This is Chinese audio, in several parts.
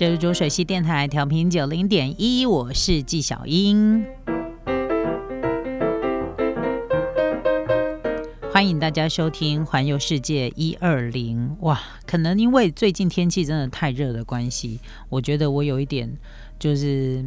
这是浊水溪电台调频九零点一，我是纪小英，欢迎大家收听《环游世界一二零》。哇，可能因为最近天气真的太热的关系，我觉得我有一点就是。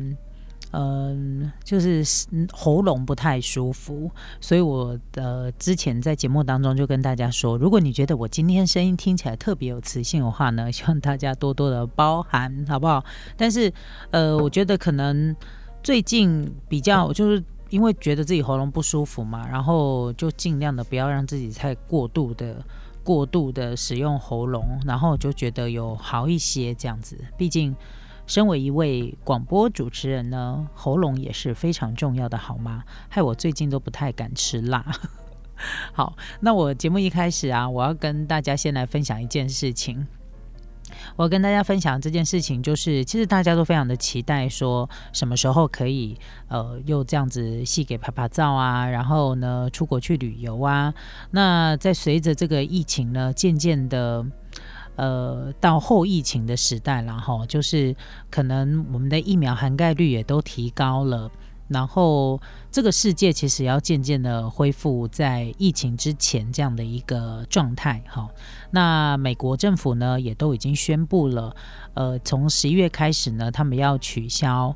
嗯，就是喉咙不太舒服，所以我的之前在节目当中就跟大家说，如果你觉得我今天声音听起来特别有磁性的话呢，希望大家多多的包涵，好不好？但是，呃，我觉得可能最近比较就是因为觉得自己喉咙不舒服嘛，然后就尽量的不要让自己太过度的、过度的使用喉咙，然后就觉得有好一些这样子，毕竟。身为一位广播主持人呢，喉咙也是非常重要的，好吗？害我最近都不太敢吃辣。好，那我节目一开始啊，我要跟大家先来分享一件事情。我跟大家分享这件事情，就是其实大家都非常的期待，说什么时候可以呃又这样子戏给拍拍照啊，然后呢出国去旅游啊。那在随着这个疫情呢渐渐的。呃，到后疫情的时代了哈，就是可能我们的疫苗涵盖率也都提高了，然后这个世界其实要渐渐的恢复在疫情之前这样的一个状态哈。那美国政府呢，也都已经宣布了，呃，从十一月开始呢，他们要取消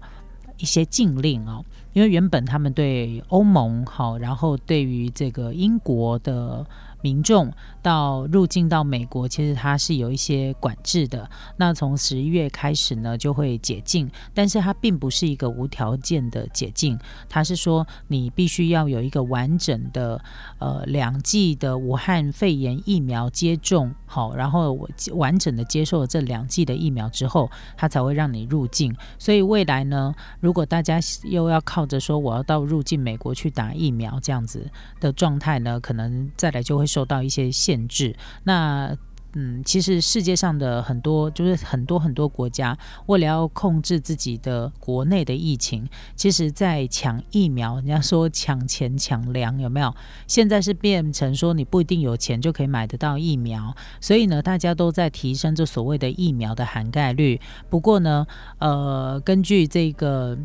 一些禁令哦，因为原本他们对欧盟好，然后对于这个英国的。民众到入境到美国，其实它是有一些管制的。那从十一月开始呢，就会解禁，但是它并不是一个无条件的解禁，它是说你必须要有一个完整的呃两剂的武汉肺炎疫苗接种，好，然后我完整的接受了这两剂的疫苗之后，它才会让你入境。所以未来呢，如果大家又要靠着说我要到入境美国去打疫苗这样子的状态呢，可能再来就会。受到一些限制，那嗯，其实世界上的很多就是很多很多国家，为了要控制自己的国内的疫情，其实在抢疫苗。人家说抢钱抢粮有没有？现在是变成说你不一定有钱就可以买得到疫苗，所以呢，大家都在提升这所谓的疫苗的涵盖率。不过呢，呃，根据这个。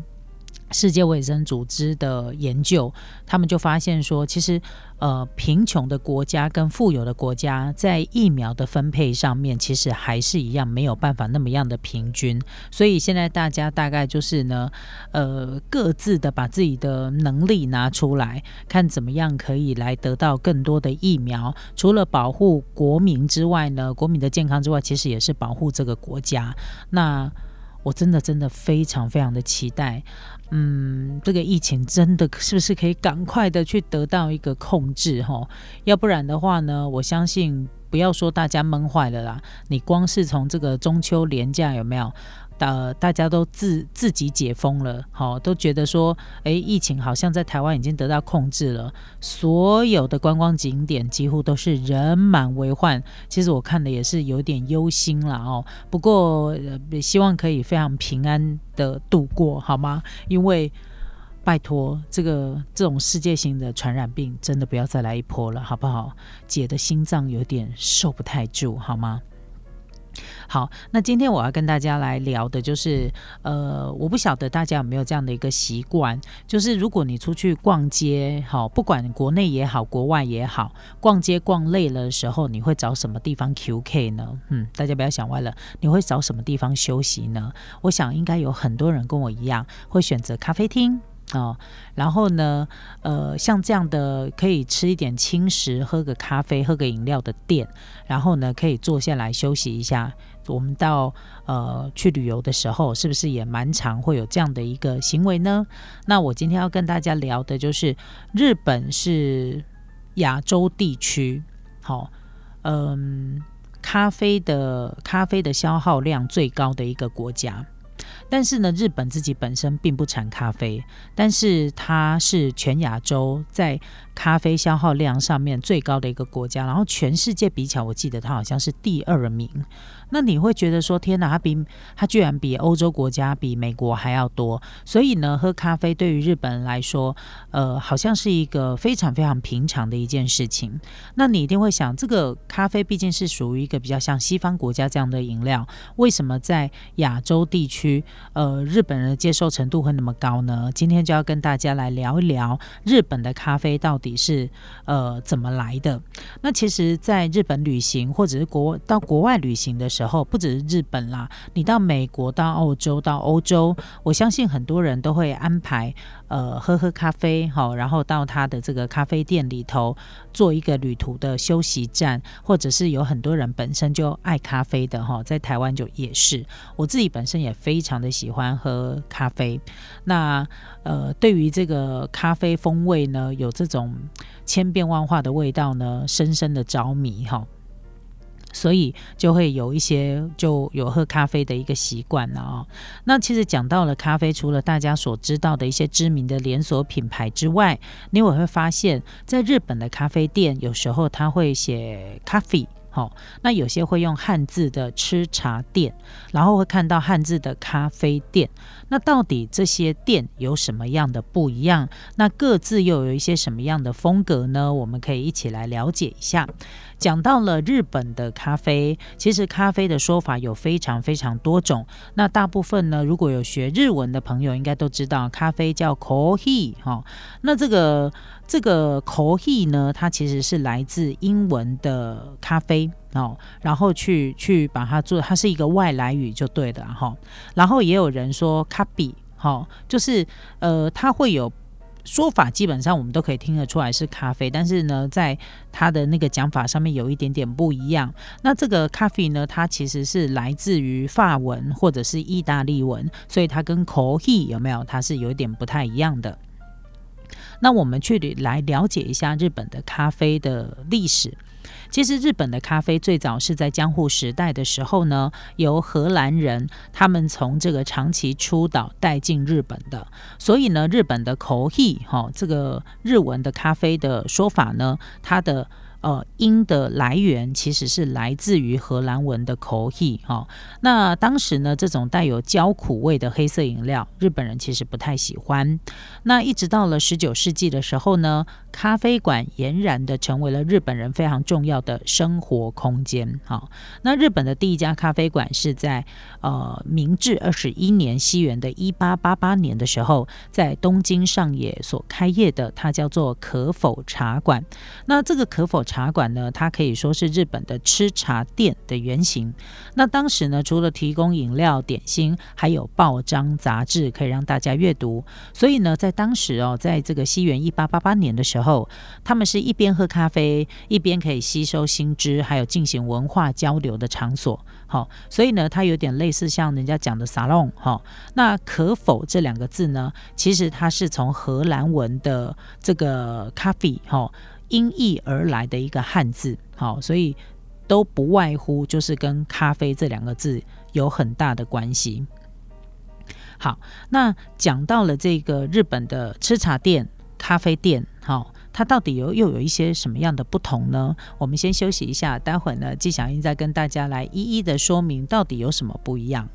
世界卫生组织的研究，他们就发现说，其实，呃，贫穷的国家跟富有的国家在疫苗的分配上面，其实还是一样，没有办法那么样的平均。所以现在大家大概就是呢，呃，各自的把自己的能力拿出来，看怎么样可以来得到更多的疫苗。除了保护国民之外呢，国民的健康之外，其实也是保护这个国家。那我真的真的非常非常的期待。嗯，这个疫情真的是不是可以赶快的去得到一个控制哈？要不然的话呢，我相信不要说大家闷坏了啦，你光是从这个中秋连假有没有？呃，大家都自自己解封了，好，都觉得说，哎，疫情好像在台湾已经得到控制了，所有的观光景点几乎都是人满为患。其实我看的也是有点忧心了哦，不过希望可以非常平安的度过，好吗？因为拜托，这个这种世界性的传染病真的不要再来一波了，好不好？姐的心脏有点受不太住，好吗？好，那今天我要跟大家来聊的就是，呃，我不晓得大家有没有这样的一个习惯，就是如果你出去逛街，好，不管国内也好，国外也好，逛街逛累了的时候，你会找什么地方 QK 呢？嗯，大家不要想歪了，你会找什么地方休息呢？我想应该有很多人跟我一样，会选择咖啡厅。哦，然后呢，呃，像这样的可以吃一点轻食、喝个咖啡、喝个饮料的店，然后呢，可以坐下来休息一下。我们到呃去旅游的时候，是不是也蛮常会有这样的一个行为呢？那我今天要跟大家聊的就是日本是亚洲地区，好，嗯，咖啡的咖啡的消耗量最高的一个国家。但是呢，日本自己本身并不产咖啡，但是它是全亚洲在咖啡消耗量上面最高的一个国家，然后全世界比起来，我记得它好像是第二名。那你会觉得说，天哪，它比它居然比欧洲国家、比美国还要多。所以呢，喝咖啡对于日本人来说，呃，好像是一个非常非常平常的一件事情。那你一定会想，这个咖啡毕竟是属于一个比较像西方国家这样的饮料，为什么在亚洲地区，呃，日本人的接受程度会那么高呢？今天就要跟大家来聊一聊日本的咖啡到底是呃怎么来的。那其实，在日本旅行或者是国到国外旅行的时候，然后不只是日本啦，你到美国、到澳洲、到欧洲，我相信很多人都会安排呃喝喝咖啡，好，然后到他的这个咖啡店里头做一个旅途的休息站，或者是有很多人本身就爱咖啡的哈，在台湾就也是，我自己本身也非常的喜欢喝咖啡。那呃，对于这个咖啡风味呢，有这种千变万化的味道呢，深深的着迷哈。所以就会有一些就有喝咖啡的一个习惯了啊。那其实讲到了咖啡，除了大家所知道的一些知名的连锁品牌之外，你也会发现，在日本的咖啡店，有时候他会写咖啡。好，那有些会用汉字的吃茶店，然后会看到汉字的咖啡店。那到底这些店有什么样的不一样？那各自又有一些什么样的风格呢？我们可以一起来了解一下。讲到了日本的咖啡，其实咖啡的说法有非常非常多种。那大部分呢，如果有学日文的朋友，应该都知道咖啡叫 coffee 哈。那这个这个 coffee 呢，它其实是来自英文的咖啡哦，然后去去把它做，它是一个外来语就对的哈。然后也有人说咖比，哈，就是呃，它会有。说法基本上我们都可以听得出来是咖啡，但是呢，在它的那个讲法上面有一点点不一样。那这个咖啡呢，它其实是来自于法文或者是意大利文，所以它跟 coffee 有没有？它是有点不太一样的。那我们去来了解一下日本的咖啡的历史。其实日本的咖啡最早是在江户时代的时候呢，由荷兰人他们从这个长崎出岛带进日本的。所以呢，日本的口译哈，这个日文的咖啡的说法呢，它的。呃，音的来源其实是来自于荷兰文的口译哈。那当时呢，这种带有焦苦味的黑色饮料，日本人其实不太喜欢。那一直到了十九世纪的时候呢，咖啡馆俨然的成为了日本人非常重要的生活空间。哈，那日本的第一家咖啡馆是在呃明治二十一年西元的一八八八年的时候，在东京上野所开业的，它叫做可否茶馆。那这个可否茶馆呢，它可以说是日本的吃茶店的原型。那当时呢，除了提供饮料、点心，还有报章杂志可以让大家阅读。所以呢，在当时哦，在这个西元一八八八年的时候，他们是一边喝咖啡，一边可以吸收新知，还有进行文化交流的场所。好，所以呢，它有点类似像人家讲的沙龙。哈，那可否这两个字呢？其实它是从荷兰文的这个咖啡，哈。音译而来的一个汉字，好，所以都不外乎就是跟咖啡这两个字有很大的关系。好，那讲到了这个日本的吃茶店、咖啡店，好，它到底有又有一些什么样的不同呢？我们先休息一下，待会呢，纪晓英再跟大家来一一的说明到底有什么不一样。